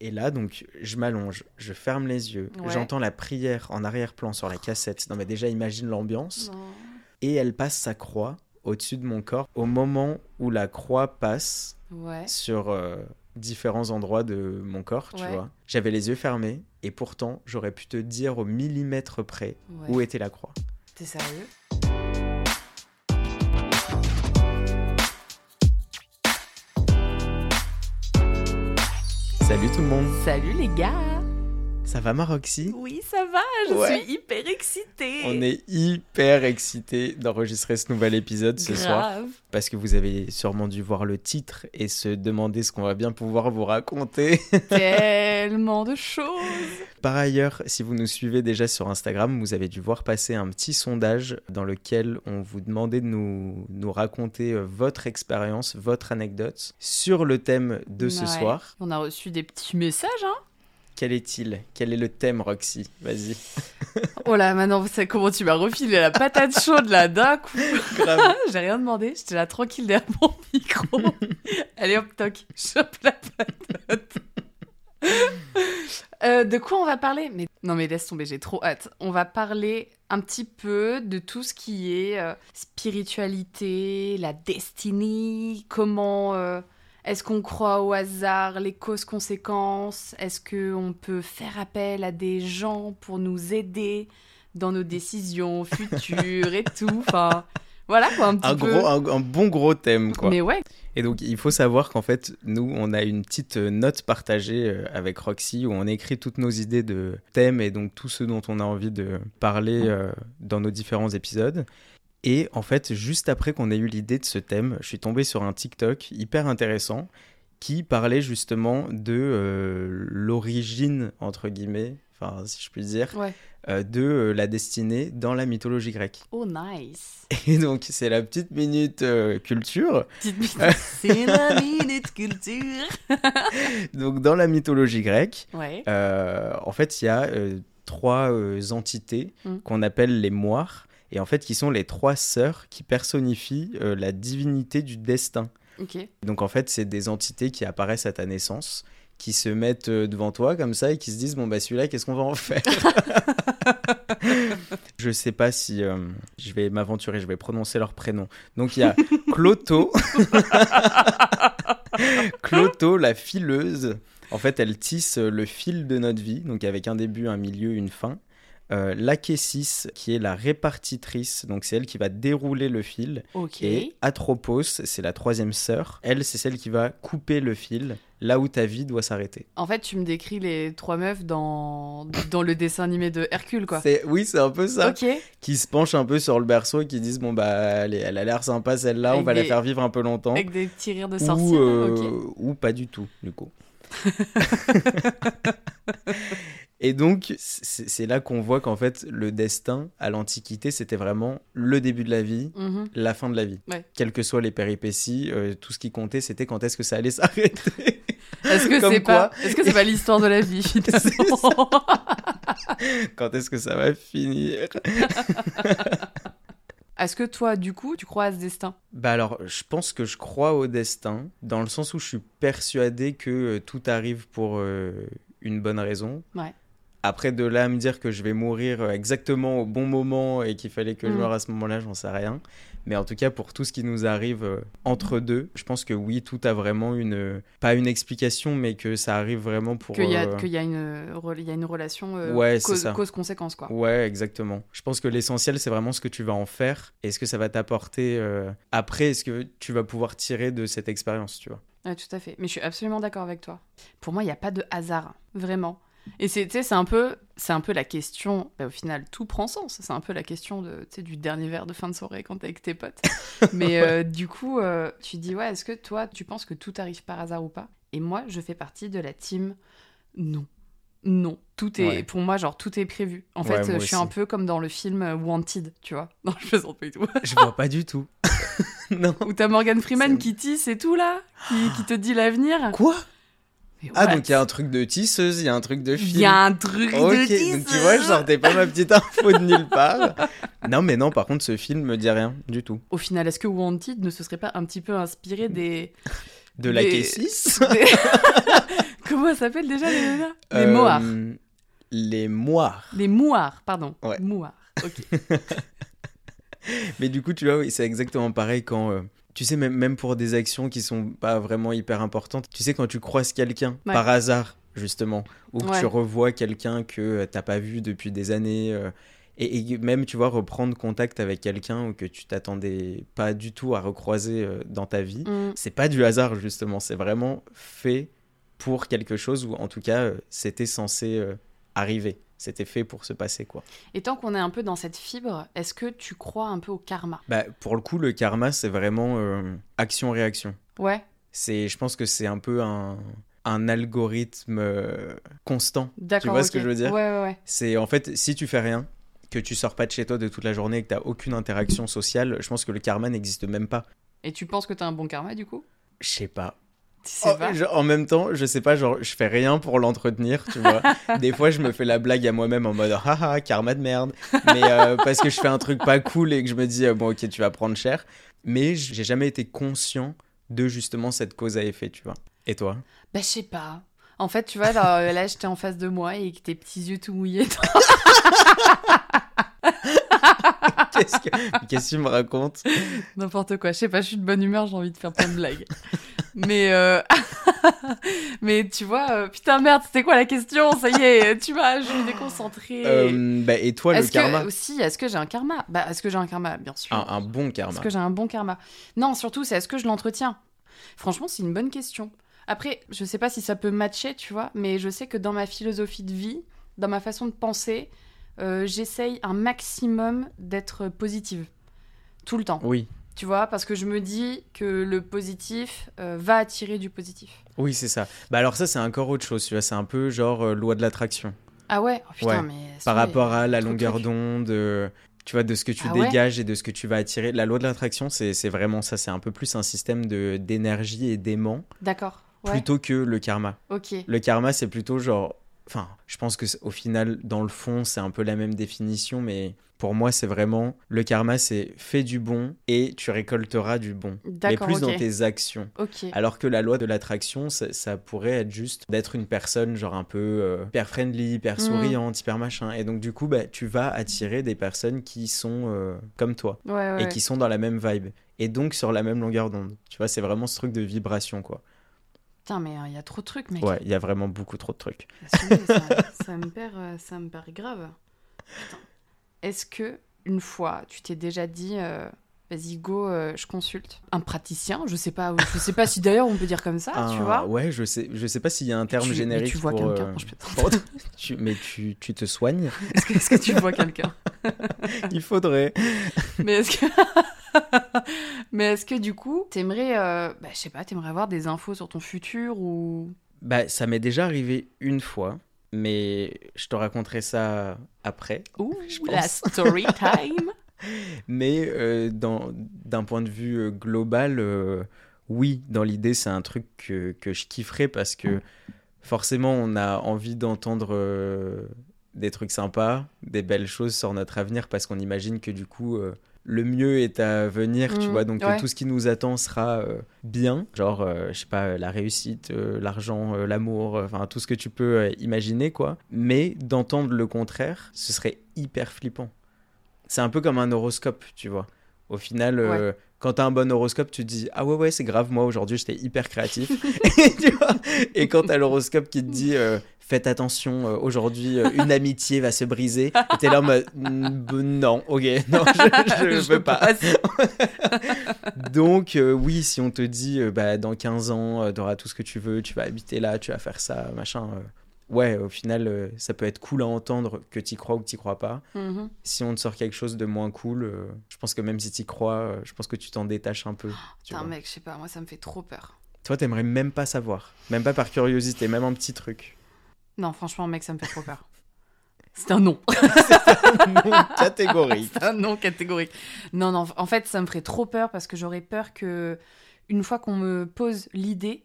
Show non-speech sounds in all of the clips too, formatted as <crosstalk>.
Et là, donc, je m'allonge, je ferme les yeux, Ouais. j'entends la prière en arrière-plan sur la cassette. Non, mais déjà, imagine l'ambiance. Et elle passe sa croix au-dessus de mon corps. Au moment où la croix passe Ouais. sur euh, différents endroits de mon corps, tu Ouais. vois, j'avais les yeux fermés. Et pourtant, j'aurais pu te dire au millimètre près où était la croix. T'es sérieux? Salut tout le monde, Salut les gars ça va Maroxy? Oui, ça va, je Ouais. suis hyper excitée On est hyper excités d'enregistrer ce nouvel épisode ce soir Grave. parce que vous avez sûrement dû voir le titre et se demander ce qu'on va bien pouvoir vous raconter. <laughs> Tellement de choses Par ailleurs, si vous nous suivez déjà sur Instagram, vous avez dû voir passer un petit sondage dans lequel on vous demandait de nous, nous raconter euh, votre expérience, votre anecdote sur le thème de ce soir. On a reçu des petits messages, hein Quel est-il? Quel est le thème, Roxy? Vas-y. <laughs> Oh là, maintenant, c'est comment tu m'as refilé la patate chaude là d'un coup. <laughs> J'ai rien demandé, j'étais là tranquille derrière mon micro. <laughs> Allez hop, toc, chope la patate. Euh, de quoi on va parler? Mais... Non mais laisse tomber, j'ai trop hâte. On va parler un petit peu de tout ce qui est euh, spiritualité, la destinée, comment... euh, est-ce qu'on croit au hasard, les causes-conséquences Est-ce qu'on peut faire appel à des gens pour nous aider dans nos décisions futures et tout? <laughs> Enfin, voilà quoi, un petit Un, peu. gros, un, un bon gros thème, quoi. Mais ouais, Et donc, il faut savoir qu'en fait, nous, on a une petite euh, note partagée euh, avec Roxy où on écrit toutes nos idées de thèmes et donc tout ce dont on a envie de parler euh, dans nos différents épisodes. Et en fait, juste après qu'on ait eu l'idée de ce thème, je suis tombé sur un TikTok hyper intéressant qui parlait justement de euh, l'origine, entre guillemets, enfin, si je puis dire, ouais. euh, de euh, la destinée dans la mythologie grecque. Oh nice. <laughs> Et donc, c'est la petite minute culture. C'est la minute culture. <laughs> Donc, dans la mythologie grecque, Ouais. en fait, il y a trois entités Mm. qu'on appelle les moires, et en fait, qui sont les trois sœurs qui personnifient euh, la divinité du destin. Donc, en fait, c'est des entités qui apparaissent à ta naissance, qui se mettent euh, devant toi comme ça et qui se disent bon bah celui-là, qu'est-ce qu'on va en faire? <laughs> Je sais pas si euh, je vais m'aventurer, je vais prononcer leur prénom. Donc, il y a Cloto. <laughs> Cloto, la fileuse. En fait, elle tisse le fil de notre vie, donc avec un début, un milieu, une fin. Euh, L'Achésis, qui est la répartitrice, donc c'est elle qui va dérouler le fil. Ok. Et Atropos, c'est la troisième sœur. Elle, c'est celle qui va couper le fil là où ta vie doit s'arrêter. En fait, tu me décris les trois meufs dans, dans le dessin animé de Hercule, quoi. C'est- Oui, c'est un peu ça. Qui se penchent un peu sur le berceau et qui disent Bon, bah, elle, a l'air sympa celle-là, on va la faire vivre un peu longtemps. Avec des petits rires de sorciers. ou, euh, ou pas du tout, du coup. <laughs> <laughs> Et donc, c'est là qu'on voit qu'en fait, le destin à l'Antiquité, c'était vraiment le début de la vie, Mhm. la fin de la vie. Ouais. Quelles que soient les péripéties, euh, tout ce qui comptait, c'était quand est-ce que ça allait s'arrêter. Est-ce que <laughs> c'est pas, est-ce que c'est pas l'histoire de la vie <laughs> finalement <laughs> quand est-ce que ça va finir? Est-ce que toi, du coup, tu crois à ce destin? Bah alors, je pense que je crois au destin, dans le sens où je suis persuadé que euh, tout arrive pour euh, une bonne raison. Ouais. Après, de là à me dire que je vais mourir euh, exactement au bon moment et qu'il fallait que je Mm. meure à ce moment-là, j'en sais rien. Mais en tout cas, pour tout ce qui nous arrive euh, entre deux, je pense que oui, tout a vraiment une... euh, Pas une explication, mais que ça arrive vraiment pour... Qu'il y, a- euh, y, a une re- il y a une relation euh, Ouais, cause- cause-conséquence, quoi. Ouais, exactement. Je pense que l'essentiel, c'est vraiment ce que tu vas en faire et ce que ça va t'apporter euh, après, est-ce que tu vas pouvoir tirer de cette expérience, tu vois. Ouais, tout à fait. Mais je suis absolument d'accord avec toi. Pour moi, il n'y a pas de hasard, vraiment. Et c'est, un peu, c'est un peu la question. bah, au final, tout prend sens. C'est un peu la question de, du dernier verre de fin de soirée quand t'es avec tes potes. <laughs> Mais euh, du coup, euh, tu dis ouais, est-ce que toi, tu penses que tout arrive par hasard ou pas? Et moi, je fais partie de la team non. Non, tout est Ouais. pour moi genre tout est prévu. En Ouais, fait, je suis aussi. un peu comme dans le film euh, Wanted, tu vois. <laughs> Non, je plaisante pas du tout. Je vois pas du tout. <laughs> non. Où t'as Morgan Freeman C'est- qui tisse et tout là, qui, qui te dit l'avenir? Quoi? Ah, donc il y a un truc de tisseuse, il y a un truc de film. Il y a un truc Ok, de tisseuse. donc tu vois, je sortais pas ma petite info de nulle part. <laughs> Non, mais non, par contre, ce film me dit rien du tout. Au final, est-ce que Wanted ne se serait pas un petit peu inspiré des De la Des- K6 <laughs> des- <laughs> Comment ça s'appelle déjà les nanas? Les Euh, moires. Les moires. Les mouards, pardon. Ouais. Mouards. Ok. Mais du coup, tu vois, oui, c'est exactement pareil quand. euh, tu sais, même, même pour des actions qui sont pas vraiment hyper importantes, tu sais, quand tu croises quelqu'un Ouais. par hasard, justement, ou que Ouais. tu revois quelqu'un que euh, t'as pas vu depuis des années, euh, et, et même, tu vois, reprendre contact avec quelqu'un que tu t'attendais pas du tout à recroiser euh, dans ta vie, Mm. c'est pas du hasard, justement, c'est vraiment fait pour quelque chose, ou en tout cas, euh, c'était censé arriver. C'était fait pour se passer, quoi. Et tant qu'on est un peu dans cette fibre, est-ce que tu crois un peu au karma? Bah, pour le coup, le karma, c'est vraiment euh, action-réaction. Ouais, C'est, je pense que c'est un peu un, un algorithme euh, constant. d'accord. vois ce que je veux dire? Ouais, ouais, ouais. C'est en fait, si tu fais rien, que tu sors pas de chez toi de toute la journée et que t'as aucune interaction sociale, je pense que le karma n'existe même pas. Et tu penses que t'as un bon karma du coup? Je sais pas. Tu sais Oh, pas je- en même temps, je sais pas, genre, je fais rien pour l'entretenir, tu vois. <laughs> Des fois, je me fais la blague à moi-même en mode haha, karma de merde. Mais euh, parce que je fais un truc pas cool et que je me dis, euh, bon, ok, tu vas prendre cher. Mais j'ai jamais été conscient de justement cette cause à effet, tu vois. Et toi? Bah, je sais pas. En fait, tu vois, là, là j'étais en face de moi et que tes petits yeux tout mouillés. <laughs> Qu'est-ce que, qu'est-ce que tu me racontes? N'importe quoi. Je sais pas, je suis de bonne humeur, j'ai envie de faire plein de blagues. Mais, euh... <laughs> mais tu vois, euh, putain, merde, c'était quoi la question? Ça y est, tu vois, je suis déconcentrée. Euh, bah, Et toi, le karma que, aussi, est-ce que j'ai un karma? Bah, est-ce que j'ai un karma? Bien sûr. un, un bon karma. Est-ce que j'ai un bon karma? Non, surtout, c'est est-ce que je l'entretiens? Franchement, c'est une bonne question. Après, je sais pas si ça peut matcher, tu vois, mais je sais que dans ma philosophie de vie, dans ma façon de penser, euh, j'essaye un maximum d'être positive. Tout le temps. Oui, Tu vois, parce que je me dis que le positif euh, va attirer du positif. oui, c'est ça. Bah alors ça, c'est encore autre chose, tu vois. C'est un peu genre euh, loi de l'attraction. Ah ouais? Oh putain, Ouais. mais. par rapport à la longueur d'onde, euh, tu vois, de ce que tu Ah ouais? dégages et de ce que tu vas attirer. La loi de l'attraction, c'est c'est vraiment ça. C'est un peu plus un système de d'énergie et d'aimant D'accord. Ouais. plutôt que le karma. Ok. Le karma, c'est plutôt genre. Enfin, je pense que au final, dans le fond, c'est un peu la même définition, mais pour moi, c'est vraiment le karma, c'est fais du bon et tu récolteras du bon, mais plus dans tes actions. Ok. Alors que la loi de l'attraction, ça, ça pourrait être juste d'être une personne genre un peu euh, hyper friendly, hyper Mm. souriante, hyper machin. Et donc du coup, bah, tu vas attirer des personnes qui sont euh, comme toi Ouais, ouais. et qui sont dans la même vibe. Et donc sur la même longueur d'onde. Tu vois, c'est vraiment ce truc de vibration, quoi. Putain, mais il y a trop de trucs, mec. Ouais, il y a vraiment beaucoup trop de trucs. Ça, <laughs> ça me perd, euh, ça me paraît grave. Est-ce que une fois, tu t'es déjà dit, euh, vas-y go, euh, je consulte un praticien? Je sais pas, je sais pas si d'ailleurs on peut dire comme ça, tu Un- vois. Ouais, je sais, je sais pas s'il y a un terme Tu- mais générique Tu vois quelqu'un euh, je <laughs> tu- mais tu, tu te soignes? <laughs> Est-ce que, est-ce que tu vois quelqu'un? Il faudrait. Mais est-ce que, mais est-ce que du coup, t'aimerais, euh, bah, je sais pas, t'aimerais avoir des infos sur ton futur ou? Bah, ça m'est déjà arrivé une fois, mais je te raconterai ça après. Ouh, <laughs> Je la story time <laughs> Mais euh, d'un point de vue euh, global, euh, oui, dans l'idée, c'est un truc que, que je kifferais parce que forcément, on a envie d'entendre des trucs sympas, des belles choses sur notre avenir parce qu'on imagine que du coup, le mieux est à venir, tu Mm, vois. Donc ouais. tout ce qui nous attend sera euh, bien, genre, euh, je sais pas, la réussite, euh, l'argent, euh, l'amour, euh, enfin tout ce que tu peux euh, imaginer, quoi. Mais d'entendre le contraire, ce serait hyper flippant. C'est un peu comme un horoscope, tu vois. Au final, euh, quand t'as un bon horoscope, tu te dis Ah ouais, ouais, c'est grave, moi aujourd'hui j'étais hyper créatif. <laughs> et, tu vois et quand t'as l'horoscope qui te dit euh, Faites attention, euh, aujourd'hui euh, une <laughs> amitié va se briser, et t'es là en mode Mm, Non, ok, <laughs> non, je, je, Je peux pas. <laughs> Donc, euh, oui, si on te dit bah, Dans 15 ans, euh, t'auras tout ce que tu veux, tu vas habiter là, tu vas faire ça, machin. Ouais, au final, ça peut être cool à entendre que t'y crois ou que t'y crois pas Mhm. si on te sort quelque chose de moins cool, je pense que même si tu crois, je pense que tu t'en détaches un peu. tu Putain, vois. mec, je sais pas, moi ça me fait trop peur. Toi, t'aimerais même pas savoir, même pas par curiosité, même un petit truc. Non, franchement, mec, ça me fait trop peur. <laughs> C'est un non. <laughs> non <laughs> catégorique. C'est un non catégorique. Non, non, en fait, ça me ferait trop peur parce que j'aurais peur que, une fois qu'on me pose l'idée,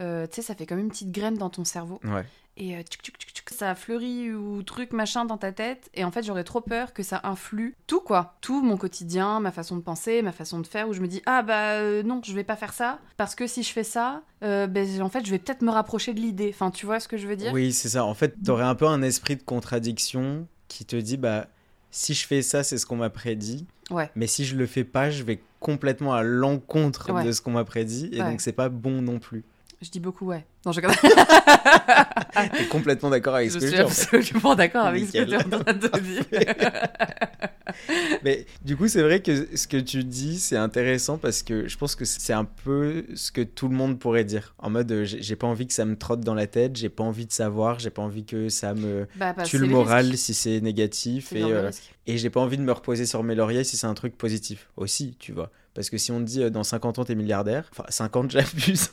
euh, tu sais, ça fait comme une petite graine dans ton cerveau. Ouais. Et euh, que ça fleurit ou truc machin dans ta tête. Et en fait, j'aurais trop peur que ça influe tout, quoi. Tout mon quotidien, ma façon de penser, ma façon de faire, où je me dis, ah bah euh, non, je vais pas faire ça. Parce que si je fais ça, euh, ben, en fait, je vais peut-être me rapprocher de l'idée. Enfin, tu vois ce que je veux dire? Oui, c'est ça. En fait, t'aurais un peu un esprit de contradiction qui te dit, bah, si je fais ça, c'est ce qu'on m'a prédit. Ouais. Mais si je le fais pas, je vais complètement à l'encontre Ouais. de ce qu'on m'a prédit. Et Ouais. donc, c'est pas bon non plus. Je dis beaucoup ouais. Non, je T'es complètement d'accord avec Je ce que je suis dis. en fait. absolument d'accord avec ce que tu es en train de dire. <laughs> Mais du coup, c'est vrai que ce que tu dis, c'est intéressant parce que je pense que c'est un peu ce que tout le monde pourrait dire. En mode, euh, j'ai pas envie que ça me trotte dans la tête, j'ai pas envie de savoir, j'ai pas envie que ça me Bah, tue le moral si c'est négatif. Et, euh, et j'ai pas envie de me reposer sur mes lauriers si c'est un truc positif aussi, tu vois. Parce que si on te dit euh, dans 50 ans t'es milliardaire, enfin 50 <laughs> j'abuse,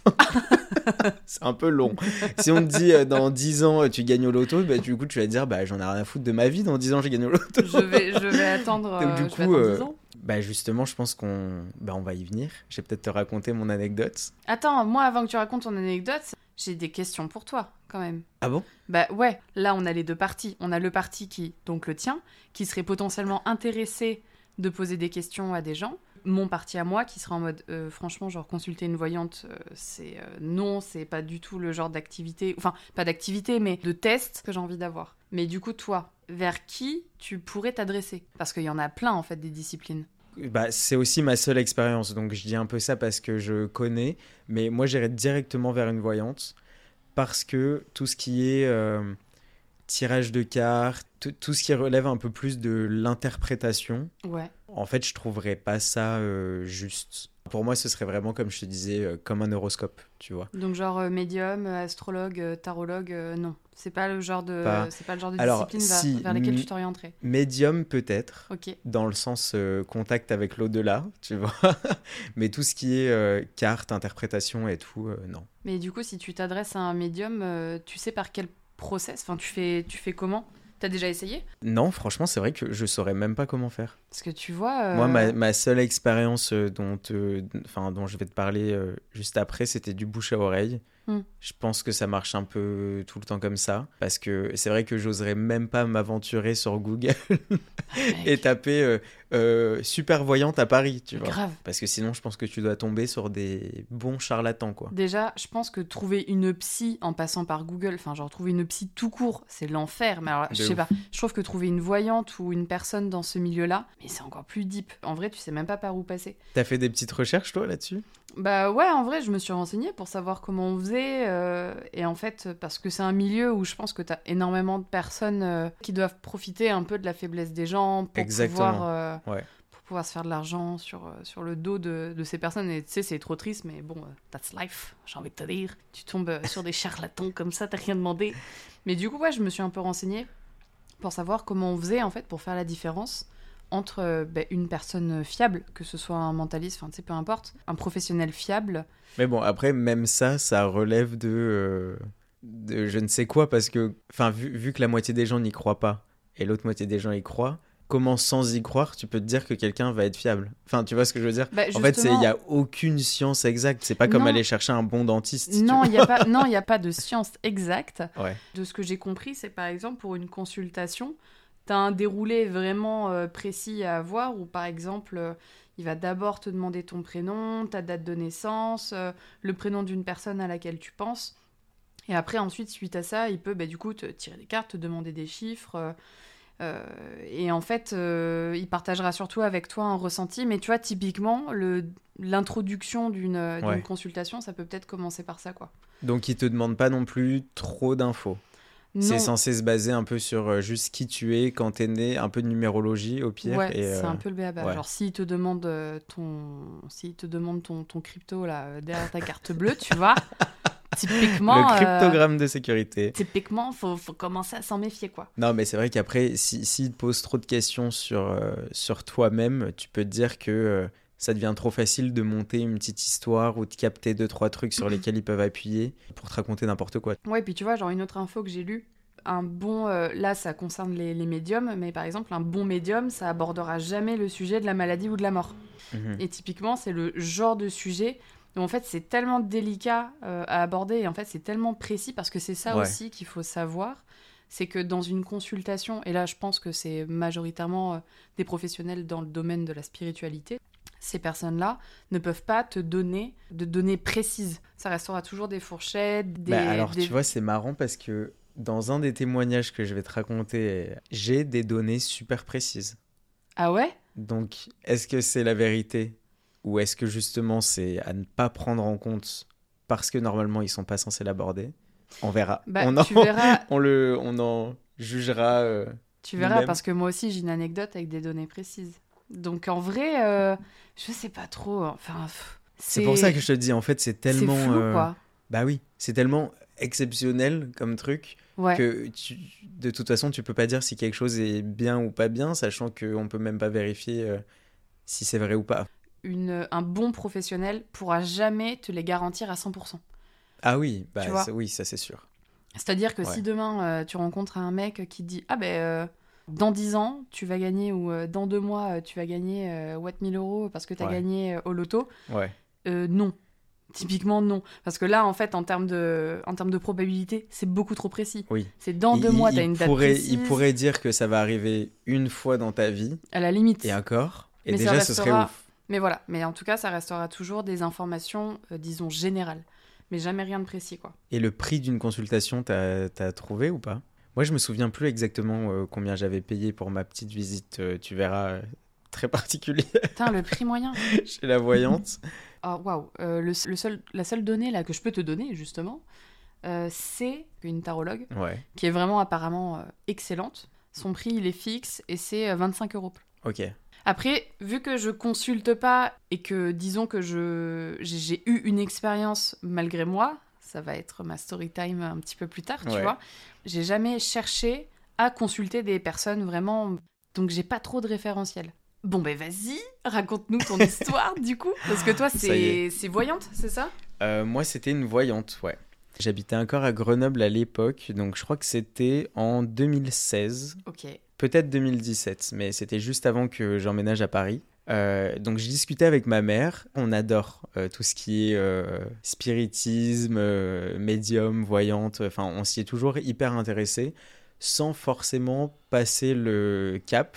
<laughs> c'est un peu long. Si on te dit euh, dans 10 ans euh, tu gagnes au loto, bah, du coup tu vas te dire bah j'en ai rien à foutre de ma vie, dans 10 ans j'ai gagné au loto. Je vais, je vais attendre, Donc, euh, du vais coup, attendre euh, 10 ans. Bah justement je pense qu'on bah, on va y venir. Je vais peut-être te raconter mon anecdote. Attends, moi, avant que tu racontes ton anecdote, j'ai des questions pour toi, quand même. Ah bon? Bah ouais, là, on a les deux parties. On a le parti qui, donc le tien, qui serait potentiellement intéressé de poser des questions à des gens. Mon parti à moi, qui serait en mode, euh, franchement, genre consulter une voyante, euh, c'est euh, non, c'est pas du tout le genre d'activité, enfin, pas d'activité, mais de test que j'ai envie d'avoir. Mais du coup, toi, vers qui tu pourrais t'adresser? Parce qu'il y en a plein, en fait, des disciplines. Bah, c'est aussi ma seule expérience, donc je dis un peu ça parce que je connais, mais moi j'irais directement vers une voyante parce que tout ce qui est tirage de cartes, tout, tout ce qui relève un peu plus de l'interprétation, Ouais. En fait je trouverais pas ça euh, juste. Pour moi ce serait vraiment comme je te disais, euh, comme un horoscope, tu vois. Donc genre euh, médium, astrologue, tarologue, non, c'est pas le genre de, Pas- c'est pas le genre de Alors, discipline vers, si, vers lesquelles mm, tu t'orienterais. Médium peut-être, Ok. dans le sens contact avec l'au-delà, tu vois. <laughs> mais tout ce qui est carte, interprétation et tout, non. Mais du coup, si tu t'adresses à un médium, tu sais par quel process? Enfin, tu fais, tu fais comment? T'as déjà essayé? Non, franchement, c'est vrai que je saurais même pas comment faire. Parce que tu vois. euh, Moi, ma, ma seule expérience euh, dont, euh, dont je vais te parler euh, juste après, c'était du bouche à oreille. Hmm. Je pense que ça marche un peu tout le temps comme ça. Parce que c'est vrai que j'oserais même pas m'aventurer sur Google <laughs> et taper euh, euh, super voyante à Paris, tu vois. grave. Parce que sinon, je pense que tu dois tomber sur des bons charlatans, quoi. Déjà, je pense que trouver une psy en passant par Google, enfin, genre trouver une psy tout court, c'est l'enfer. Mais alors, je sais ouf. pas, je trouve que trouver une voyante ou une personne dans ce milieu-là, mais c'est encore plus deep. En vrai, tu sais même pas par où passer. T'as fait des petites recherches, toi, là-dessus? Bah ouais, en vrai, je me suis renseignée pour savoir comment on faisait. euh, et en fait, parce que c'est un milieu où je pense que t'as énormément de personnes euh, qui doivent profiter un peu de la faiblesse des gens pour Exactement. pouvoir. euh, Ouais. Pour pouvoir se faire de l'argent sur, sur le dos de, de ces personnes. Et tu sais, c'est trop triste, mais bon, that's life, j'ai envie de te dire. Tu tombes sur des charlatans <laughs> comme ça, t'as rien demandé. Mais du coup, ouais, je me suis un peu renseignée pour savoir comment on faisait, en fait, pour faire la différence entre euh, ben, une personne fiable, que ce soit un mentaliste, enfin, tu sais, peu importe, un professionnel fiable. Mais bon, après, même ça, ça relève de, euh, de je ne sais quoi, parce que, enfin, vu, vu que la moitié des gens n'y croient pas et l'autre moitié des gens y croient, comment sans y croire, tu peux te dire que quelqu'un va être fiable? Enfin, tu vois ce que je veux dire? Bah, En fait, il n'y a aucune science exacte. C'est pas comme Non. aller chercher un bon dentiste. Non, il n'y a, pas- non, il y a pas de <laughs> science exacte. Ouais. De ce que j'ai compris, c'est par exemple pour une consultation, tu as un déroulé vraiment euh, précis à avoir où par exemple, euh, il va d'abord te demander ton prénom, ta date de naissance, euh, le prénom d'une personne à laquelle tu penses. Et après, ensuite, suite à ça, il peut bah, du coup te tirer des cartes, te demander des chiffres. euh, et en fait, euh, il partagera surtout avec toi un ressenti. Mais tu vois, typiquement, l'introduction d'une Ouais. consultation, ça peut peut-être commencer par ça, quoi. Donc, ils te demandent pas non plus trop d'infos. C'est censé se baser un peu sur euh, juste qui tu es, quand t'es né, un peu de numérologie au pire. Ouais, c'est euh, un peu le béaba. ouais. Genre, s'il te demande euh, ton, s'il te demande ton, ton crypto là derrière ta carte bleue, tu vois, <laughs> typiquement, le euh, cryptogramme de sécurité. typiquement, faut, faut commencer à s'en méfier, quoi. Non, mais c'est vrai qu'après, si, s'il te pose trop de questions sur, euh, sur toi-même, tu peux te dire que ça devient trop facile de monter une petite histoire ou de capter deux, trois trucs sur lesquels ils peuvent appuyer pour te raconter n'importe quoi. Ouais, puis tu vois, genre une autre info que j'ai lue, un bon, euh, là, ça concerne les, les médiums, mais par exemple, un bon médium, ça abordera jamais le sujet de la maladie ou de la mort. Mhm. Et typiquement, c'est le genre de sujet où en fait c'est tellement délicat euh, à aborder et en fait c'est tellement précis parce que c'est ça Ouais. aussi qu'il faut savoir. c'est que dans une consultation, et là je pense que c'est majoritairement euh, des professionnels dans le domaine de la spiritualité, ces personnes-là ne peuvent pas te donner de données précises. Ça restera toujours des fourchettes, des... Bah, alors des- tu vois, c'est marrant parce que dans un des témoignages que je vais te raconter, j'ai des données super précises. Ah ouais? Donc, est-ce que c'est la vérité? Ou est-ce que justement c'est à ne pas prendre en compte parce que normalement ils sont pas censés l'aborder? On verra. Bah, on, en, tu verras, <laughs> on le, on en jugera. euh, tu verras parce que moi aussi j'ai une anecdote avec des données précises. Donc en vrai, euh, je sais pas trop. Enfin, C'est pour ça que je te dis, en fait, c'est tellement. C'est flou, euh, quoi. Bah oui, c'est tellement exceptionnel comme truc Ouais. que tu- de toute façon, tu peux pas dire si quelque chose est bien ou pas bien, sachant qu'on peut même pas vérifier euh, si c'est vrai ou pas. Une, un bon professionnel pourra jamais te les garantir à 100%. Ah oui, bah oui, ça c'est sûr. C'est-à-dire que Ouais. si demain euh, tu rencontres un mec qui dit Ah ben dans 10 ans tu vas gagner ou euh, dans 2 mois euh, tu vas gagner euh, what 1000 euros parce que tu as Ouais. gagné euh, au loto, Ouais. non. Typiquement non. Parce que là en fait en termes de, en termes de probabilité c'est beaucoup trop précis. Oui. C'est dans Il- 2 mois tu as une date pourrait, précise. Il pourrait dire que ça va arriver une fois dans ta vie, À la limite. et encore. Et Mais déjà, ce serait ouf. Mais voilà. Mais en tout cas ça restera toujours des informations euh, disons générales. Mais jamais rien de précis quoi. Et le prix d'une consultation, t'as as trouvé ou pas? Moi, je me souviens plus exactement euh, combien j'avais payé pour ma petite visite, euh, tu verras, euh, <laughs> très particulière Putain le prix moyen. <laughs> chez la voyante. <laughs> Ah waouh, le, le seul, la seule donnée là que je peux te donner justement, euh, c'est une tarologue ouais, qui est vraiment apparemment euh, excellente. Son prix il est fixe et c'est euh, 25 euros. ok. Après, vu que je consulte pas et que disons que je j'ai eu une expérience malgré moi, ça va être ma story time un petit peu plus tard, tu Ouais. vois. J'ai jamais cherché à consulter des personnes vraiment, donc j'ai pas trop de référentiel. Bon ben vas-y, raconte-nous ton <laughs> histoire du coup, parce que toi c'est voyante, c'est ça? Euh, moi, c'était une voyante, ouais. J'habitais encore à Grenoble à l'époque, donc je crois que c'était en 2016, Ok. peut-être 2017, mais c'était juste avant que j'emménage à Paris. Euh, donc je discutais avec ma mère, on adore euh, tout ce qui est euh, spiritisme, médium, voyante, enfin on s'y est toujours hyper intéressé sans forcément passer le cap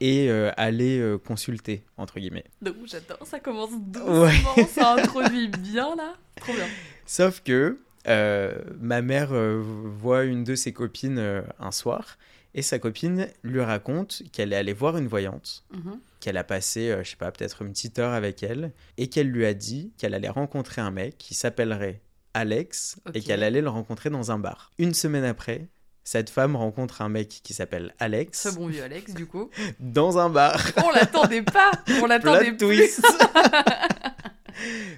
et euh, aller euh, consulter, entre guillemets. Donc j'adore, ça commence doucement, <laughs> ça <laughs> introduit bien là. Trop bien. Sauf que euh, ma mère voit une de ses copines un soir et sa copine lui raconte qu'elle est allée voir une voyante, Mhm. qu'elle a passé, euh, je sais pas, peut-être une petite heure avec elle et qu'elle lui a dit qu'elle allait rencontrer un mec qui s'appellerait Alex et qu'elle allait le rencontrer dans un bar. Une semaine après, cette femme rencontre un mec qui s'appelle Alex Ce bon vieux Alex, du coup. <laughs> dans un bar. On l'attendait pas On <laughs> l'attendait plus twist. <laughs>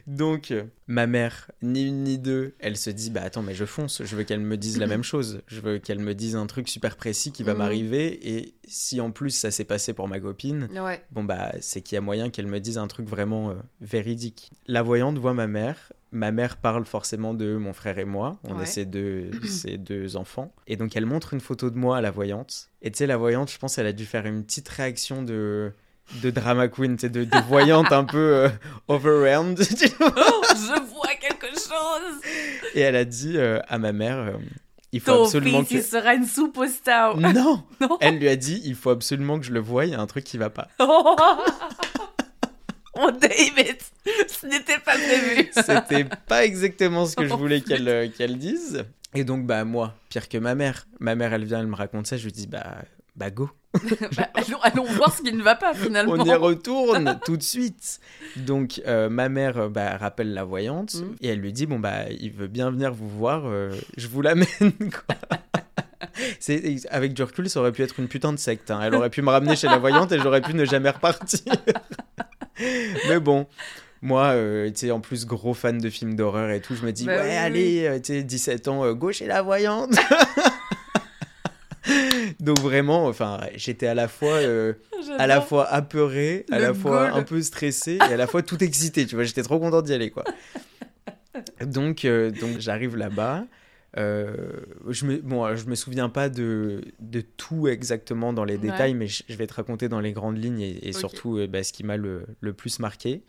Donc, ma mère, ni une ni deux, elle se dit Bah attends, mais je fonce, je veux qu'elle me dise la même chose. Je veux qu'elle me dise un truc super précis qui va Mhm. m'arriver. Et si en plus ça s'est passé pour ma copine, Ouais. bon bah c'est qu'il y a moyen qu'elle me dise un truc vraiment euh, véridique. La voyante voit ma mère. Ma mère parle forcément de mon frère et moi. On Ouais. est ses deux, <clears throat> ses deux enfants. Et donc elle montre une photo de moi à la voyante. Et tu sais, la voyante, je pense, elle a dû faire une petite réaction de de drama queen, de, de voyante un peu euh, overwhelmed. <laughs> Oh, je vois quelque chose et elle a dit euh, à ma mère, euh, il faut Ton absolument fils, il que... sera une soupe au Non <laughs> Non Elle lui a dit, il faut absolument que je le voie, il y a un truc qui va pas. Oh, <laughs> Oh, David Ce n'était pas prévu C'était pas exactement ce que je voulais qu'elle euh, qu'elle dise. Et donc, bah, moi, pire que ma mère. Ma mère, elle vient, elle me raconte ça, je lui dis, bah, bah, go. <laughs> Bah, allons, allons voir ce qui ne va pas, finalement On y retourne <laughs> tout de suite. Donc, euh, ma mère euh, bah, rappelle la voyante Mm. et elle lui dit, bon, bah, il veut bien venir vous voir, euh, je vous l'amène, <laughs> quoi. C'est, avec du recul, ça aurait pu être une putain de secte. hein. Elle aurait pu me ramener chez la voyante et j'aurais pu ne jamais repartir. Mais bon, moi, euh, tu en plus, gros fan de films d'horreur et tout, je me dis, Bah ouais, oui, allez, tu sais, 17 ans, go chez la voyante. Donc vraiment, enfin, j'étais à la fois, euh, à la fois apeuré, à la fois un peu stressé et à la fois tout excité. Tu vois, j'étais trop content d'y aller, quoi. <laughs> Donc, euh, donc j'arrive là-bas. Euh, je me, bon, je me souviens pas de, de tout exactement dans les Ouais. détails, mais je, je vais te raconter dans les grandes lignes et, surtout bah, ce qui m'a le, le plus marqué.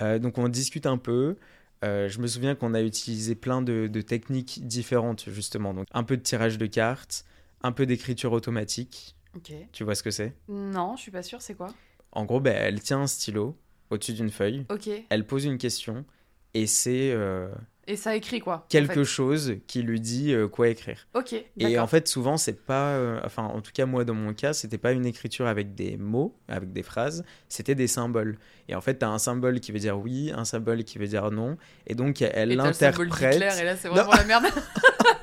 Donc on discute un peu. Euh, je me souviens qu'on a utilisé plein de, de techniques différentes justement. Donc un peu de tirage de cartes, un peu d'écriture automatique. Tu vois ce que c'est? Non, je suis pas sûre, c'est quoi? En gros, ben, elle tient un stylo au-dessus d'une feuille, Ok. elle pose une question et c'est euh, Et ça écrit quoi en quelque fait chose qui lui dit euh, quoi écrire. Ok, Et en fait, souvent, c'est pas. euh, enfin, en tout cas, moi, dans mon cas, c'était pas une écriture avec des mots, avec des phrases, c'était des symboles. Et en fait, t'as un symbole qui veut dire oui, un symbole qui veut dire non. Et donc, elle Et l'interprète. d'Hitler, et là, c'est Non. vraiment la merde. <laughs>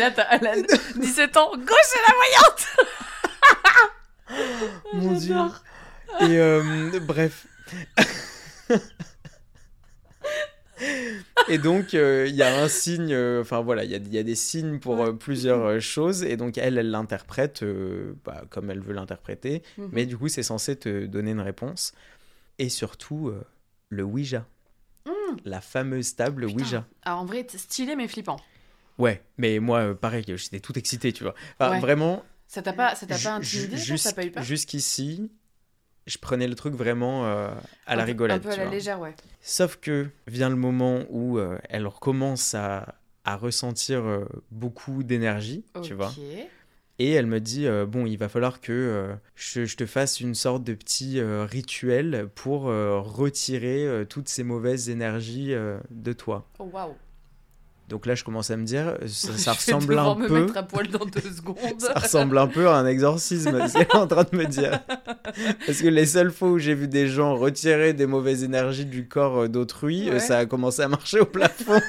là, t'as Alan, 17 ans, gauche et la voyante <laughs> Mon Dieu. Et euh, bref. Et donc, euh, il y a un signe, euh, enfin voilà, il y a, il y a des signes pour euh, plusieurs choses, et donc elle, elle l'interprète bah, comme elle veut l'interpréter, Mhm. mais du coup, c'est censé te donner une réponse. Et surtout, le Ouija, Mm. la fameuse table Putain. Ouija. Ah, en vrai, stylé mais flippant. Ouais, mais moi, euh, pareil, j'étais tout excité, tu vois. Enfin, Ouais. vraiment, Ça t'a pas, ça t'a pas intimidé ju- ça T'as pas eu peur jusqu'ici, je prenais le truc vraiment euh, à la Un rigolade. Un peu à la vois. légère, ouais. Sauf que vient le moment où euh, elle recommence à, à ressentir euh, beaucoup d'énergie, tu vois. Et elle me dit euh, bon, il va falloir que euh, je, je te fasse une sorte de petit euh, rituel pour euh, retirer euh, toutes ces mauvaises énergies euh, de toi. Oh, waouh. Donc là, je commence à me dire, ça, <laughs> ressemble un me peu. à poil dans deux <laughs> secondes. Ça ressemble un peu à un exorcisme, <laughs> c'est en train de me dire. Parce que les seules fois où j'ai vu des gens retirer des mauvaises énergies du corps euh, d'autrui, euh, Ouais. ça a commencé à marcher au plafond.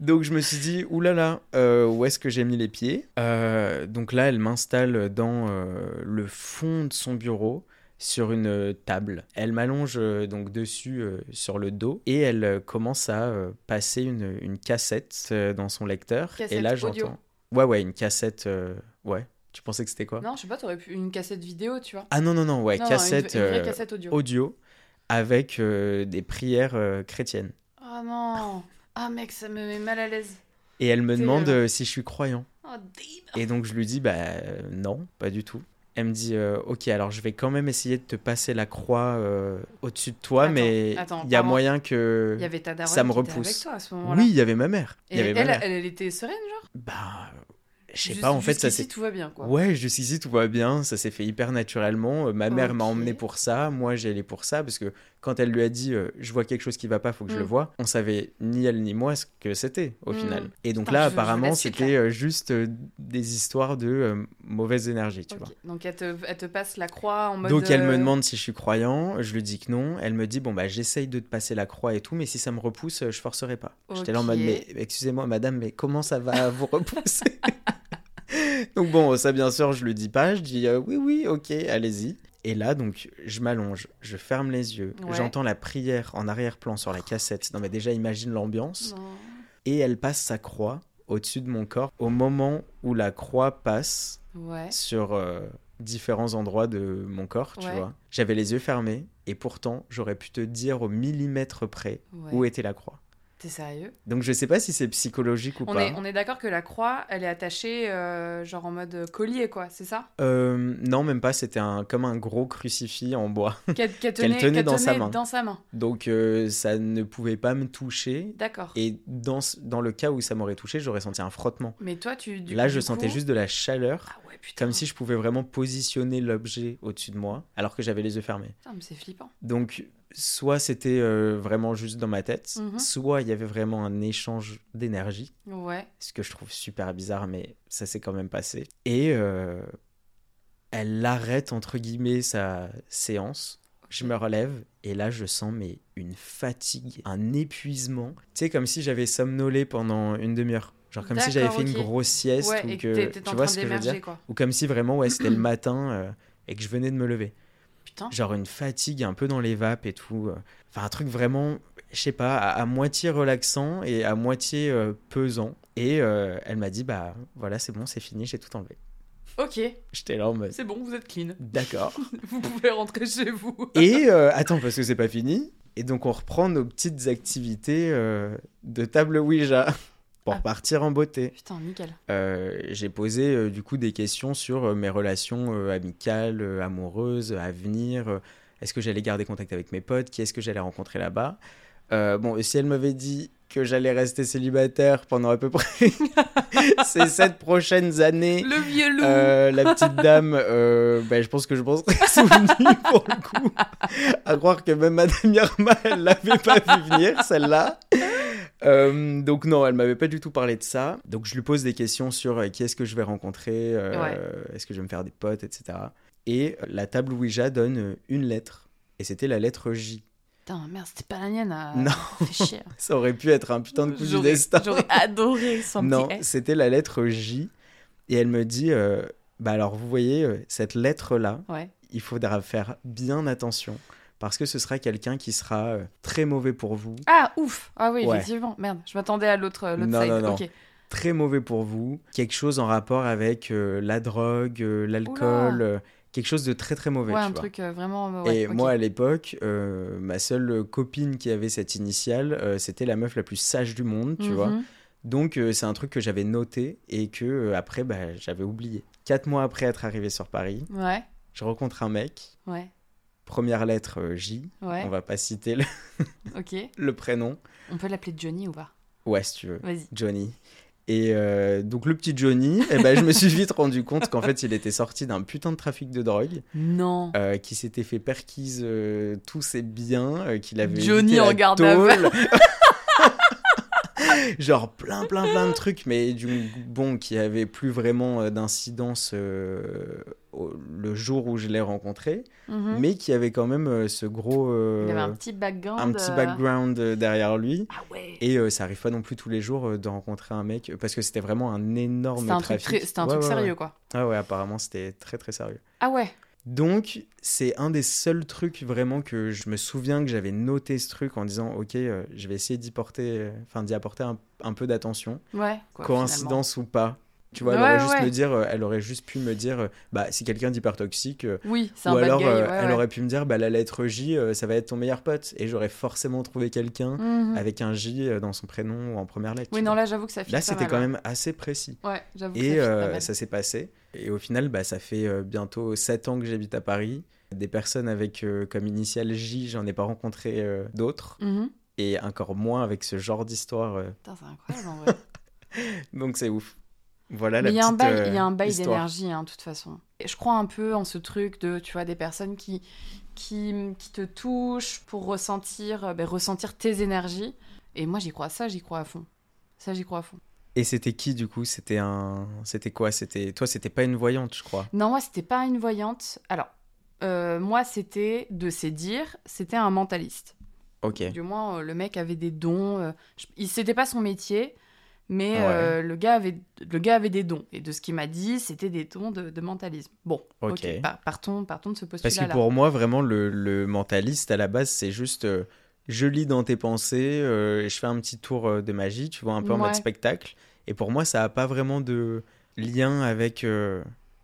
donc je me suis dit, oulala, euh, où est-ce que j'ai mis les pieds? Euh, Donc là, elle m'installe dans euh, le fond de son bureau sur une euh, table. Elle m'allonge euh, donc dessus euh, sur le dos et elle commence à passer une, une cassette dans son lecteur. et là, j'entends. Ouais, ouais, une cassette. Ouais. Tu pensais que c'était quoi? Non, je sais pas, t'aurais pu une cassette vidéo, tu vois. Ah non, non, non, ouais, Non, non, cassette une, une vraie cassette audio. audio avec euh, des prières euh, chrétiennes. Oh non. Ah mec, ça me met mal à l'aise. Et elle me demande euh, si je suis croyant. Oh. Et donc je lui dis, bah non, pas du tout. Elle me dit, euh, ok, alors je vais quand même essayer de te passer la croix euh, au-dessus de toi, Attends, mais il y a moyen que... Il y avait ta daronne ça me repousse. avec toi à ce moment-là. Oui, il y avait ma mère. Et y avait ma elle, mère. elle, elle était sereine, genre? Bah, je sais pas, en fait, ça s'est... tout va bien, quoi. Ouais, jusqu'ici tout va bien, ça s'est fait hyper naturellement. Euh, Ma mère m'a emmené pour ça, moi j'ai allé pour ça, parce que quand elle lui a dit euh, je vois quelque chose qui va pas, faut que je le Mm. vois, on savait ni elle ni moi ce que c'était au Mm. final. Et donc là, je apparemment, c'était euh, juste euh, des histoires de euh, mauvaise énergie, tu vois. Donc elle te, elle te passe la croix en mode. Donc elle me demande si je suis croyant, je lui dis que non. Elle me dit bon bah j'essaye de te passer la croix et tout, mais si ça me repousse, je forcerai pas. J'étais là en mode mais excusez-moi madame, mais comment ça va vous repousser? <laughs> Donc bon, ça bien sûr je lui dis pas, je dis euh, oui oui ok allez-y. Et là donc je m'allonge, je ferme les yeux, Ouais. j'entends la prière en arrière-plan sur la cassette. Non mais déjà imagine l'ambiance. Et elle passe sa croix au-dessus de mon corps au moment où la croix passe Ouais. sur euh, différents endroits de mon corps, tu Ouais. vois. J'avais les yeux fermés et pourtant j'aurais pu te dire au millimètre près où était la croix. T'es sérieux? Donc je sais pas si c'est psychologique ou On pas. est, on est d'accord que la croix, elle est attachée euh, genre en mode collier, quoi, c'est ça? Euh, non, même pas, c'était un, comme un gros crucifix en bois. <laughs> Qu'elle Qu'elle tenait, tenait dans sa main. dans sa main. Donc euh, ça ne pouvait pas me toucher. D'accord. Et dans, dans le cas où ça m'aurait touché, j'aurais senti un frottement. Mais toi, tu. du- Là, je sentais coup- juste de la chaleur, Ah ouais, putain. comme si je pouvais vraiment positionner l'objet au-dessus de moi, alors que j'avais les yeux fermés. Putain, mais c'est flippant. Donc, soit c'était euh, vraiment juste dans ma tête, Mhm. soit il y avait vraiment un échange d'énergie, Ouais. ce que je trouve super bizarre, mais ça s'est quand même passé. Et euh, elle arrête, entre guillemets, sa séance. Je me relève et là je sens mais une fatigue, un épuisement. Tu sais comme si j'avais somnolé pendant une demi-heure. Genre comme si j'avais fait une grosse sieste Ouais, ou que tu vois ce que je veux dire quoi. ou comme si vraiment ouais c'était le <clears throat> matin euh, et que je venais de me lever. Putain. Genre une fatigue un peu dans les vapes et tout. euh. Enfin, un truc vraiment, je sais pas, à, à moitié relaxant et à moitié euh, pesant. Et euh, elle m'a dit, bah voilà, c'est bon, c'est fini, j'ai tout enlevé. Ok, J'étais là en mode, c'est bon, vous êtes clean. d'accord. <laughs> Vous pouvez rentrer chez vous. et euh, attends, parce que c'est pas fini. Et donc, on reprend nos petites activités de table Ouija pour Ah. partir en beauté. Putain, nickel. Euh, j'ai posé euh, du coup des questions sur euh, mes relations amicales, amoureuses, à venir. est-ce que j'allais garder contact avec mes potes Qui est-ce que j'allais rencontrer là-bas? Bon, et si elle m'avait dit que j'allais rester célibataire pendant à peu près <laughs> ces sept prochaines années, Le vieux loup. euh, la petite dame, euh, ben, je pense que je m'en serais <laughs> souvenu pour le coup. À croire que même Madame Irma, elle l'avait pas vu venir, celle-là. Euh, donc non, elle m'avait pas du tout parlé de ça. Donc je lui pose des questions sur euh, qui est-ce que je vais rencontrer, Ouais. est-ce que je vais me faire des potes, etc. Et la table Ouija donne une lettre. Et c'était la lettre J. Putain, merde, c'était pas la mienne. euh, Non. Chier. <laughs> Ça aurait pu être un putain de coup du destin. J'aurais adoré son Non, c'était la lettre J. Et elle me dit, euh, bah alors vous voyez, euh, cette lettre-là, Ouais. il faudra faire bien attention. Parce que ce sera quelqu'un qui sera euh, très mauvais pour vous. Ah, ouf. Ah oui, Ouais. effectivement. Merde, je m'attendais à l'autre euh, side. non, non. Ok. Très mauvais pour vous. Quelque chose en rapport avec euh, la drogue, euh, l'alcool. Quelque chose de très très mauvais. Ouais, tu un vois. truc euh, vraiment. euh, ouais, Et moi, à l'époque, euh, ma seule copine qui avait cette initiale, euh, c'était la meuf la plus sage du monde, tu vois. Mhm. Donc, c'est un truc que j'avais noté et que après, bah, j'avais oublié. Quatre mois après être arrivé sur Paris, Ouais, je rencontre un mec. ouais, Première lettre J. ouais. On va pas citer le, Ok. <laughs> le prénom. On peut l'appeler Johnny ou pas? Ouais, si tu veux. Vas-y. Johnny. Et euh, donc, le petit Johnny, eh ben, je me suis vite rendu compte qu'en fait, il était sorti d'un putain de trafic de drogue, Non. euh, qui s'était fait perquise euh, tous ses biens, euh, qu'il avait. Johnny en garde à tôle. <laughs> <laughs> Genre plein, plein, plein de trucs, mais du bon, qui avait plus vraiment euh, d'incidence euh, le jour où je l'ai rencontré, Mhm. mais qui avait quand même euh, ce gros. euh, Il avait un petit background. un petit background derrière lui. Ah ouais. Et euh, ça arrive pas non plus tous les jours de rencontrer un mec, parce que c'était vraiment un énorme C'était un truc, trafic. c'était un Ouais, truc ouais, sérieux, quoi. Ah ouais, apparemment c'était très très sérieux. Ah ouais. Donc, c'est un des seuls trucs vraiment que je me souviens que j'avais noté ce truc en disant Ok, euh, je vais essayer d'y porter, euh, enfin d'y apporter un, un peu d'attention. Ouais. quoi, Coïncidence ou pas. Tu vois, elle Ouais, aurait juste ouais. me dire, euh, elle aurait juste pu me dire, euh, bah, si quelqu'un d'hyper toxique, euh. Oui, c'est un ou bad alors guy. ouais, elle aurait pu me dire, bah, la lettre J, ça va être ton meilleur pote. Et j'aurais forcément trouvé quelqu'un Mhm. avec un J dans son prénom ou en première lettre. Oui, non, vois. là, j'avoue que ça fit Là, c'était quand même assez précis. Ouais, j'avoue que Et ça fit euh, ça s'est passé. Et au final, bah, ça fait bientôt 7 ans que j'habite à Paris. Des personnes avec euh, comme initiale J, j'en ai pas rencontré euh, d'autres. Mhm. Et encore moins avec ce genre d'histoire. Putain, c'est incroyable en vrai. <laughs> Donc c'est ouf. Voilà Mais la il y a un bail, euh, il y a un bail d'énergie, hein, de toute façon. Et je crois un peu en ce truc de, tu vois, des personnes qui, qui, qui te touchent pour ressentir, euh, ben, ressentir tes énergies. Et moi, j'y crois. Ça, j'y crois à fond. Ça, j'y crois à fond. Et c'était qui du coup? C'était un. C'était quoi? C'était toi, c'était pas une voyante, je crois? Non, moi, c'était pas une voyante. Alors, euh, moi, c'était de ses dires, c'était un mentaliste. Ok. Du moins, euh, le mec avait des dons. euh, il C'était pas son métier, mais Ouais. euh, le, gars avait, le gars avait des dons. Et de ce qu'il m'a dit, c'était des dons de, de mentalisme. Bon, ok, Ok. par- partons, partons de ce Parce postulat-là. que pour moi, vraiment, le, le mentaliste à la base, c'est juste. euh, je lis dans tes pensées, euh, et je fais un petit tour euh, de magie, tu vois, un peu en mode spectacle. Et pour moi, ça a pas vraiment de lien avec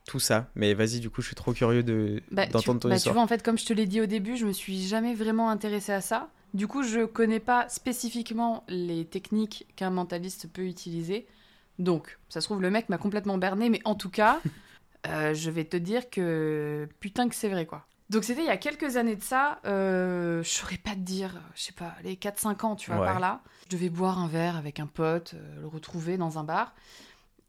tout ça. Mais vas-y, du coup, je suis trop curieux de Bah, tu, d'entendre ton bah, tu histoire. vois, en fait, comme je te l'ai dit au début, je me suis jamais vraiment intéressée à ça. Du coup, je connais pas spécifiquement les techniques qu'un mentaliste peut utiliser. Donc, ça se trouve, le mec m'a complètement berné, mais en tout cas, <laughs> euh, je vais te dire que putain que c'est vrai, quoi. Donc, c'était il y a quelques années de ça, euh, je saurais pas te dire, je sais pas, les 4-5 ans, tu vois, Ouais. par là. Je devais boire un verre avec un pote, euh, le retrouver dans un bar.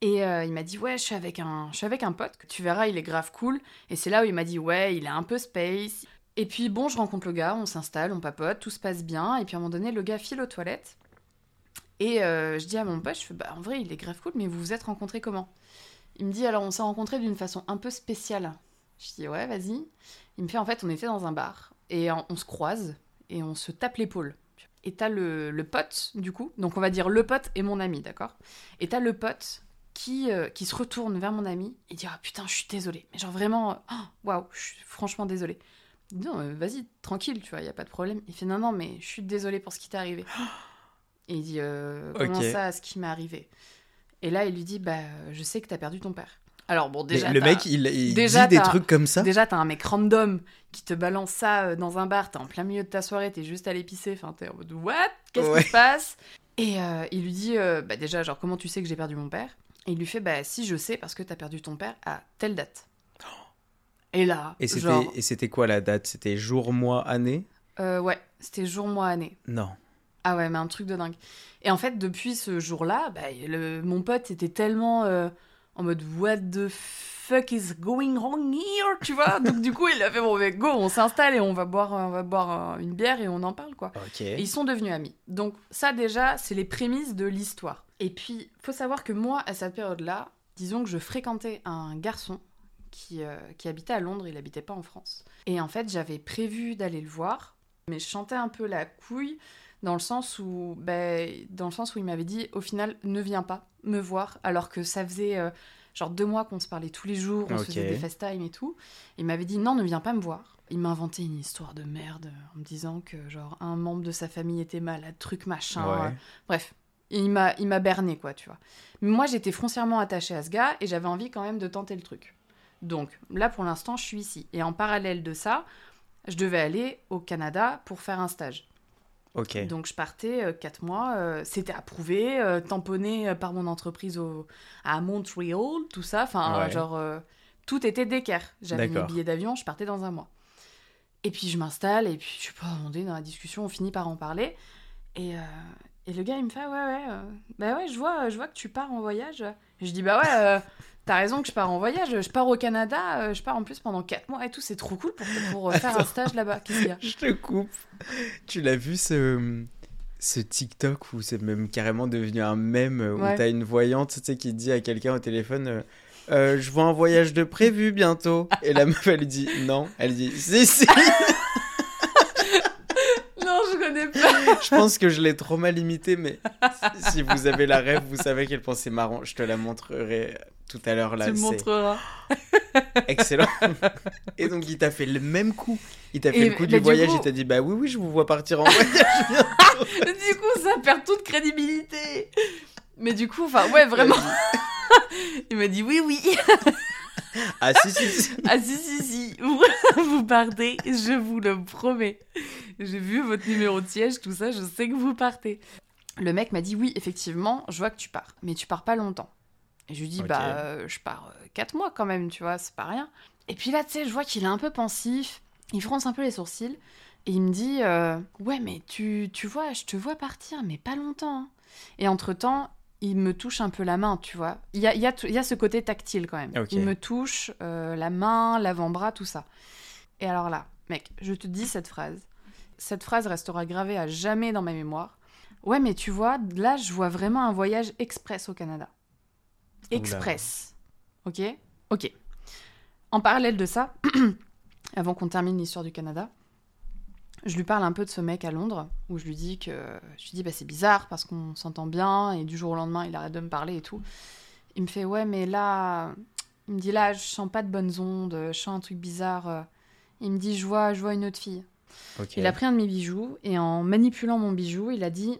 Et euh, il m'a dit ouais je suis avec un je suis avec un pote que tu verras il est grave cool et c'est là où il m'a dit ouais il est un peu space et puis bon je rencontre le gars on s'installe on papote tout se passe bien. Et puis à un moment donné le gars file aux toilettes. Et euh, je dis à mon pote je fais bah en vrai il est grave cool mais vous vous êtes rencontrés comment? Il me dit alors on s'est rencontrés d'une façon un peu spéciale. Je dis ouais vas-y. Il me fait en fait on était dans un bar. Et on, on se croise et on se tape l'épaule. Et t'as le, pote du coup donc on va dire le pote et mon ami d'accord? Et t'as le pote qui, euh, qui se retourne vers mon ami et dit Ah putain, je suis désolée. Mais genre vraiment, euh, oh, waouh, je suis franchement désolée. Non, vas-y, tranquille, tu vois, il y a pas de problème. Il fait Non, non, mais je suis désolée pour ce qui t'est arrivé. Et il dit euh, Comment ça, ce qui m'est arrivé? Et là, il lui dit Bah, je sais que t'as perdu ton père. Alors bon, Mais déjà. le mec, il, il déjà, dit des trucs comme ça? Déjà, t'as un mec random qui te balance ça euh, dans un bar, t'es en plein milieu de ta soirée, t'es juste allé pisser, enfin t'es en mode What? Qu'est-ce Ouais. qui se passe? Et euh, il lui dit euh, Bah déjà, genre, comment tu sais que j'ai perdu mon père? Et il lui fait Bah si, je sais, parce que t'as perdu ton père à telle date. Et là, Et c'était genre, et c'était quoi la date? C'était jour, mois, année? Euh, ouais, c'était jour, mois, année. Non. Ah ouais, mais un truc de dingue. Et en fait, depuis ce jour-là, bah, le- mon pote était tellement euh, en mode What the fuck is going on here Tu vois? <laughs> Donc du coup, il a fait Bon, mais go, on s'installe et on va boire, on va boire euh, une bière et on en parle, quoi. Et ils sont devenus amis. Donc ça déjà, c'est les prémices de l'histoire. Et puis, faut savoir que moi, à cette période-là, disons que je fréquentais un garçon qui, euh, qui habitait à Londres, il habitait pas en France. Et en fait, j'avais prévu d'aller le voir, mais je chantais un peu la couille dans le sens où, ben, dans le sens où il m'avait dit, au final, ne viens pas me voir, alors que ça faisait euh, genre deux mois qu'on se parlait tous les jours, on se faisait des FaceTime et tout. Il m'avait dit, non, ne viens pas me voir. Il m'a inventé une histoire de merde en me disant que genre un membre de sa famille était malade, truc machin. Ouais. euh, Bref, il m'a il m'a berné quoi, tu vois. Mais moi j'étais foncièrement attachée à ce gars et j'avais envie quand même de tenter le truc. Donc là pour l'instant je suis ici et en parallèle de ça, je devais aller au Canada pour faire un stage. Ok. Donc je partais euh, quatre mois, euh, c'était approuvé, euh, tamponné euh, par mon entreprise au, à Montréal, tout ça. Enfin, Ouais. genre, tout était d'équerre. J'avais mes billets d'avion, je partais dans un mois. Et puis je m'installe, et puis je sais pas, on est dans la discussion, on finit par en parler. Et, et le gars, il me fait, ouais, ouais, bah ouais, je vois, je vois que tu pars en voyage. Je dis, bah ouais, euh, t'as raison que je pars en voyage, je pars au Canada, euh, je pars en plus pendant quatre mois et tout, c'est trop cool pour, pour euh, faire un stage là-bas. Qu'est-ce qu'il y a <laughs> Je te coupe. Tu l'as vu ce, ce TikTok où c'est même carrément devenu un mème où Ouais. t'as une voyante tu sais, qui dit à quelqu'un au téléphone euh, Je vois un voyage de prévu bientôt. Et la <laughs> meuf elle dit non. Elle dit si, si. <laughs> Non, je connais pas. Je pense que je l'ai trop mal imité, mais si- vous avez la rêve, vous savez qu'elle pensait marrant. Je te la montrerai tout à l'heure là. tu me montreras. Excellent. <laughs> Et donc il t'a fait le même coup. Il t'a fait Et le coup bah, du du voyage. coup- Il t'a dit bah oui oui je vous vois partir en voyage. <laughs> du coup, ça perd toute crédibilité. Mais du coup, enfin, ouais, vraiment. <laughs> Il m'a dit oui, oui. Ah si si. si. <laughs> Ah si, si, si. <laughs> Vous, partez, je vous le promets. J'ai vu votre numéro de siège, tout ça, je sais que vous partez. Le mec m'a dit oui, effectivement, je vois que tu pars, mais tu pars pas longtemps. Et je lui dis bah, euh, je pars 4 mois quand même, tu vois, c'est pas rien. Et puis là, tu sais, je vois qu'il est un peu pensif, il fronce un peu les sourcils, et il me dit euh, ouais, mais tu, tu vois, je te vois partir, mais pas longtemps. hein. Et entre-temps, il me touche un peu la main, tu vois. Il y a, il y a, tout- il y a ce côté tactile quand même. Ok. Il me touche euh, la main, l'avant-bras, tout ça. Et alors là, mec, je te dis cette phrase. Cette phrase restera gravée à jamais dans ma mémoire. Ouais, mais tu vois, là, je vois vraiment un voyage express au Canada. Express. Ok? Ok. En parallèle de ça, <clears throat> avant qu'on termine l'histoire du Canada, je lui parle un peu de ce mec à Londres, où je lui dis que je lui dis bah c'est bizarre parce qu'on s'entend bien et du jour au lendemain il arrête de me parler et tout. Il me fait ouais mais là, il me dit là je sens pas de bonnes ondes, je sens un truc bizarre. Il me dit je vois je vois une autre fille. Il a pris un de mes bijoux et en manipulant mon bijou, il a dit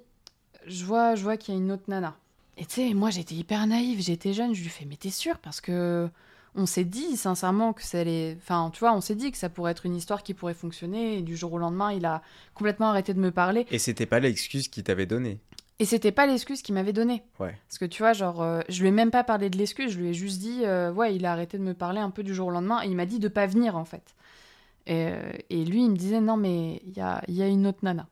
Je vois, je vois qu'il y a une autre nana. Et tu sais, moi j'étais hyper naïve, j'étais jeune, je lui fais Mais t'es sûre? Parce que on s'est dit sincèrement que ça allait. Enfin, tu vois, on s'est dit que ça pourrait être une histoire qui pourrait fonctionner. Et du jour au lendemain, il a complètement arrêté de me parler. Et c'était pas l'excuse qu'il t'avait donnée. Et c'était pas l'excuse qu'il m'avait donnée. Ouais. Parce que tu vois, genre, euh, je lui ai même pas parlé de l'excuse, je lui ai juste dit, euh, ouais, il a arrêté de me parler un peu du jour au lendemain, et il m'a dit de pas venir, en fait. Et, euh, et lui, il me disait, non, mais il y a, il y a une autre nana.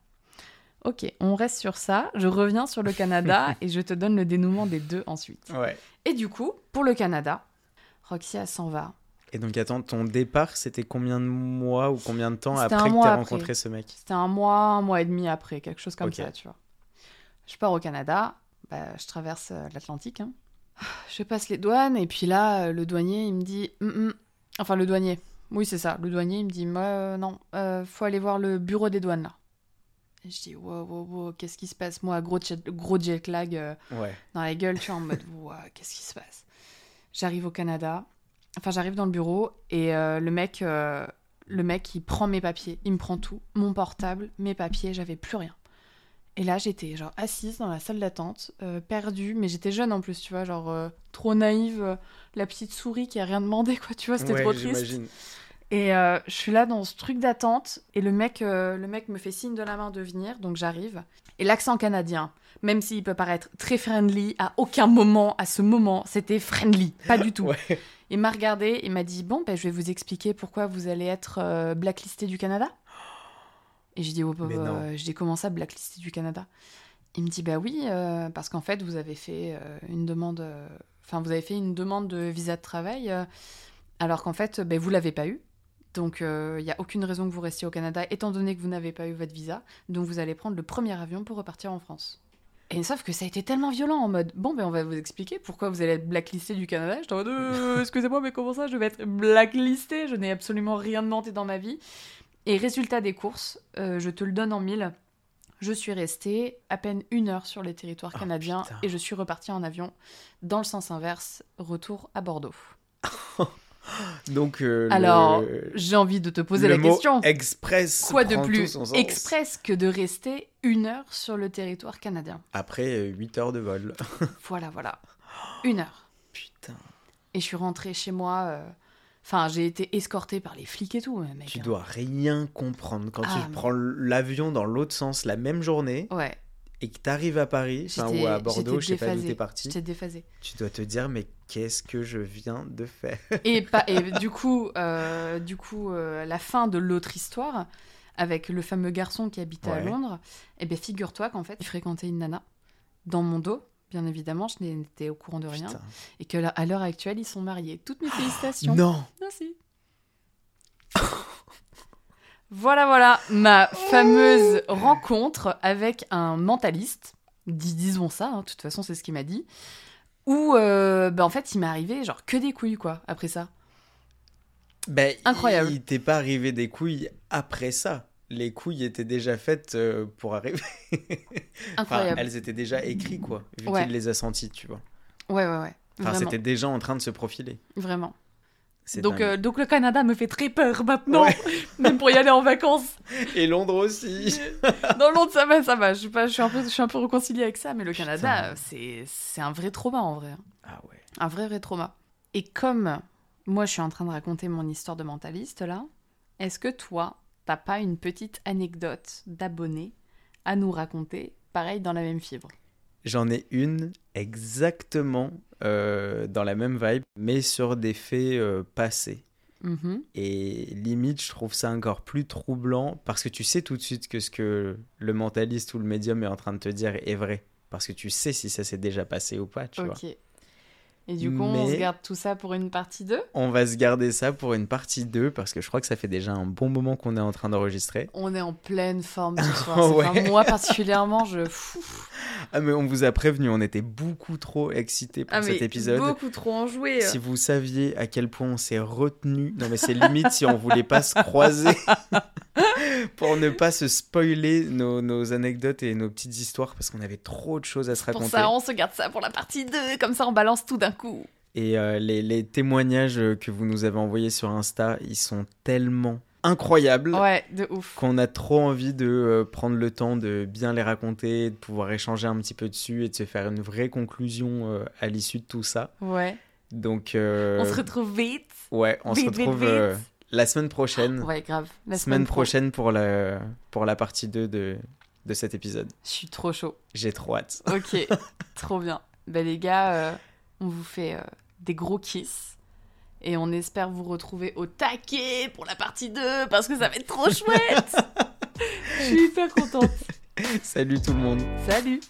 Ok, on reste sur ça, je reviens sur le Canada, <laughs> et je te donne le dénouement des deux ensuite. Ouais. Et du coup, pour le Canada, Roxy, elle s'en va. Et donc attends, ton départ, c'était combien de mois ou combien de temps après que t'aies après. rencontré ce mec C'était un mois, un mois et demi après, quelque chose comme ça, tu vois. Je pars au Canada, bah, je traverse euh, l'Atlantique. hein. Je passe les douanes, et puis là, euh, le douanier, il me dit... Hum. Enfin, le douanier. Oui, c'est ça. Le douanier, il me dit, Euh, non, euh, faut aller voir le bureau des douanes, là. Et je dis, wow, wow, wow, qu'est-ce qui se passe? Moi, gros jet, gros jet lag euh, Ouais. dans la gueule, tu vois, en mode, <laughs> wow, qu'est-ce qui se passe? J'arrive au Canada, enfin, j'arrive dans le bureau, et euh, le mec... euh, le mec, il prend mes papiers, il me prend tout, mon portable, mes papiers, j'avais plus rien. Et là, j'étais genre assise dans la salle d'attente, euh, perdue, mais j'étais jeune en plus, tu vois, genre trop naïve, la petite souris qui a rien demandé, quoi, tu vois, c'était Ouais, trop triste. Et euh, je suis là dans ce truc d'attente, et le mec, euh, le mec me fait signe de la main de venir, donc j'arrive. Et l'accent canadien, même s'il peut paraître très friendly, à aucun moment, à ce moment, c'était friendly, pas du tout. <laughs> Ouais. Il m'a regardé, il m'a dit Bon, ben, je vais vous expliquer pourquoi vous allez être euh, blacklisté du Canada. Et je dis, oh, non. je dis comment ça, blacklisté du Canada? Il me dit, bah oui, parce qu'en fait, vous avez fait une demande, enfin, vous avez fait une demande de visa de travail, alors qu'en fait, ben, vous l'avez pas eu. Donc, il n'y a aucune raison que vous restiez au Canada, étant donné que vous n'avez pas eu votre visa. Donc, vous allez prendre le premier avion pour repartir en France. Et sauf que ça a été tellement violent en mode bon ben on va vous expliquer pourquoi vous allez être blacklisté du Canada. J'étais en mode Euh, <laughs> excusez-moi mais comment ça je vais être blacklisté? Je n'ai absolument rien demandé dans ma vie. Et résultat des courses, euh, je te le donne en mille. Je suis restée à peine une heure sur les territoires Oh, canadiens putain. et je suis repartie en avion dans le sens inverse, retour à Bordeaux. <laughs> Donc, euh, Alors, le, J'ai envie de te poser le la mot question. express. Quoi de plus express que de rester une heure sur le territoire canadien Après 8 heures de vol. <laughs> Voilà, voilà. Une heure. Putain, Et je suis rentrée chez moi. euh, Enfin, j'ai été escortée par les flics et tout, euh, mec. tu dois rien comprendre quand Ah, tu mais- prends l'avion dans l'autre sens la même journée Ouais, et que t'arrives à Paris, enfin, ou à Bordeaux, je sais pas d'où t'es parti, j'étais déphasée. tu dois te dire mais qu'est-ce que je viens de faire? Et, pas, et <laughs> du coup, euh, du coup euh, la fin de l'autre histoire, avec le fameux garçon qui habitait à. Londres, eh bien, figure-toi qu'en fait, il fréquentait une nana dans mon dos. Bien évidemment, je n'étais au courant de rien. Putain. Et que là, à l'heure actuelle, ils sont mariés. Toutes mes félicitations. Non Merci. <laughs> voilà, voilà, ma fameuse rencontre avec un mentaliste, dis- disons ça, hein, de toute façon c'est ce qu'il m'a dit, où euh, bah, en fait il m'est arrivé genre que des couilles quoi, après ça. Ben, Incroyable. Il t'est pas arrivé des couilles après ça. Les couilles étaient déjà faites euh, pour arriver. <laughs> Enfin, Incroyable. elles étaient déjà écrites, quoi, vu Ouais. qu'il les a senties, tu vois. Ouais, ouais, ouais. Enfin, c'était déjà en train de se profiler. vraiment. Donc, euh, donc le Canada me fait très peur maintenant, Ouais. <laughs> même pour y aller en vacances. <laughs> Et Londres aussi. <laughs> Dans Londres, ça va, ça va. Je suis, pas, je suis, un, peu, je suis un peu réconciliée avec ça, mais le Putain. Canada, c'est c'est un vrai trauma en vrai. hein. Ah ouais. Un vrai, vrai trauma. Et comme moi, je suis en train de raconter mon histoire de mentaliste, là, est-ce que toi, t'as pas une petite anecdote d'abonné à nous raconter, pareil, dans la même fibre? J'en ai une exactement euh, dans la même vibe, mais sur des faits euh, passés. Mhm. Et limite, je trouve ça encore plus troublant parce que tu sais tout de suite que ce que le mentaliste ou le médium est en train de te dire est vrai. Parce que tu sais si ça s'est déjà passé ou pas, tu vois. Et du coup, on se garde tout ça pour une partie 2 On va se garder ça pour une partie 2 parce que je crois que ça fait déjà un bon moment qu'on est en train d'enregistrer. On est en pleine forme ce soir. <laughs> Ouais. Enfin, moi, particulièrement, je... Fou. Ah mais on vous a prévenu, on était beaucoup trop excités pour Ah, cet épisode. beaucoup trop enjoué. Si vous saviez à quel point on s'est retenu, non mais c'est limite si on voulait pas se croiser <laughs> pour ne pas se spoiler nos, nos anecdotes et nos petites histoires parce qu'on avait trop de choses à se Pour raconter. ça, on se garde ça pour la partie 2, comme ça on balance tout d'un coup. Et euh, les, les témoignages que vous nous avez envoyés sur Insta, ils sont tellement incroyables Ouais, de ouf. qu'on a trop envie de euh, prendre le temps de bien les raconter, de pouvoir échanger un petit peu dessus et de se faire une vraie conclusion euh, à l'issue de tout ça. Ouais. Donc, On se retrouve vite. ouais, on se vite, retrouve vite. La semaine prochaine. Ouais, grave. La semaine, pro. prochaine pour la, pour la partie 2 de, de cet épisode. Je suis trop chaud. J'ai trop hâte. Ok, <laughs> trop bien. Ben les gars, euh, on vous fait euh, des gros kiss. Et on espère vous retrouver au taquet pour la partie 2 parce que ça va être trop chouette. <laughs> Je suis hyper contente. Salut tout le monde. Salut